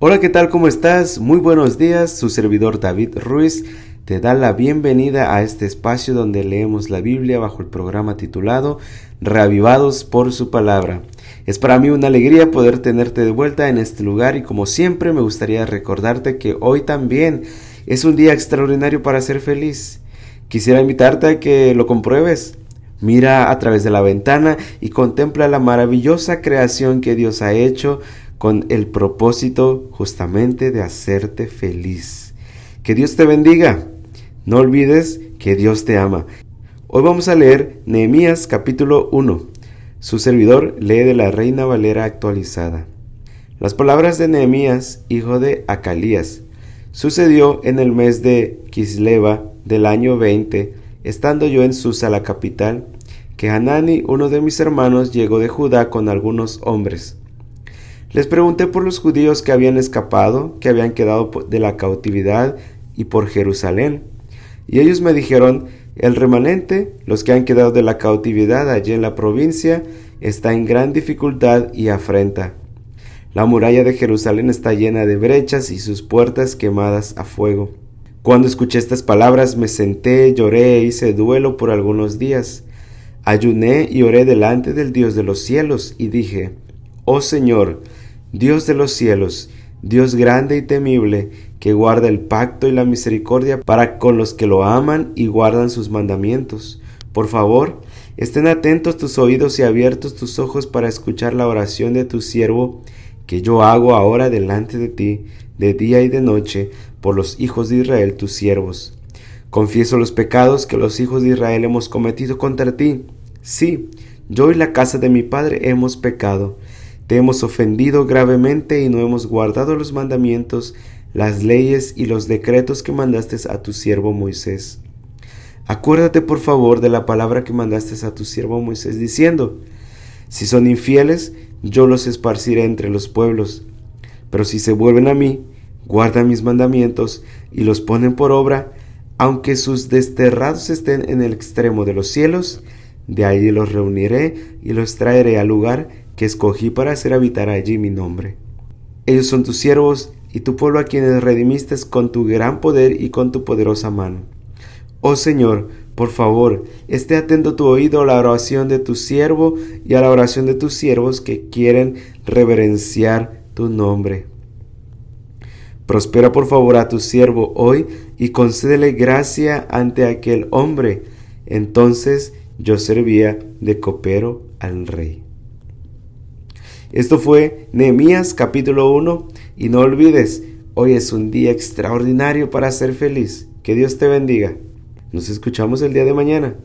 Hola, ¿qué tal? ¿Cómo estás? Muy buenos días. Su servidor David Ruiz te da la bienvenida a este espacio donde leemos la Biblia bajo el programa titulado Reavivados por su palabra. Es para mí una alegría poder tenerte de vuelta en este lugar y como siempre me gustaría recordarte que hoy también es un día extraordinario para ser feliz. Quisiera invitarte a que lo compruebes. Mira a través de la ventana y contempla la maravillosa creación que Dios ha hecho con el propósito justamente de hacerte feliz. Que Dios te bendiga. No olvides que Dios te ama. Hoy vamos a leer Nehemías capítulo 1. Su servidor lee de la Reina Valera actualizada. Las palabras de Nehemías, hijo de Acalías. Sucedió en el mes de Kisleva del año 20, estando yo en Susa, la capital, que Hanani, uno de mis hermanos, llegó de Judá con algunos hombres les pregunté por los judíos que habían escapado, que habían quedado de la cautividad y por Jerusalén. Y ellos me dijeron, el remanente, los que han quedado de la cautividad allí en la provincia, está en gran dificultad y afrenta. La muralla de Jerusalén está llena de brechas y sus puertas quemadas a fuego. Cuando escuché estas palabras me senté, lloré e hice duelo por algunos días. Ayuné y oré delante del Dios de los cielos y dije, Oh Señor, Dios de los cielos, Dios grande y temible, que guarda el pacto y la misericordia para con los que lo aman y guardan sus mandamientos. Por favor, estén atentos tus oídos y abiertos tus ojos para escuchar la oración de tu siervo que yo hago ahora delante de ti, de día y de noche, por los hijos de Israel tus siervos. Confieso los pecados que los hijos de Israel hemos cometido contra ti. Sí, yo y la casa de mi padre hemos pecado te hemos ofendido gravemente y no hemos guardado los mandamientos, las leyes y los decretos que mandaste a tu siervo Moisés. Acuérdate por favor de la palabra que mandaste a tu siervo Moisés diciendo, si son infieles, yo los esparciré entre los pueblos, pero si se vuelven a mí, guardan mis mandamientos y los ponen por obra, aunque sus desterrados estén en el extremo de los cielos, de allí los reuniré y los traeré al lugar que escogí para hacer habitar allí mi nombre. Ellos son tus siervos y tu pueblo a quienes redimiste con tu gran poder y con tu poderosa mano. Oh Señor, por favor, esté atento tu oído a la oración de tu siervo y a la oración de tus siervos que quieren reverenciar tu nombre. Prospera por favor a tu siervo hoy y concédele gracia ante aquel hombre. Entonces yo servía de copero al rey. Esto fue Nehemías capítulo 1 y no olvides, hoy es un día extraordinario para ser feliz. Que Dios te bendiga. Nos escuchamos el día de mañana.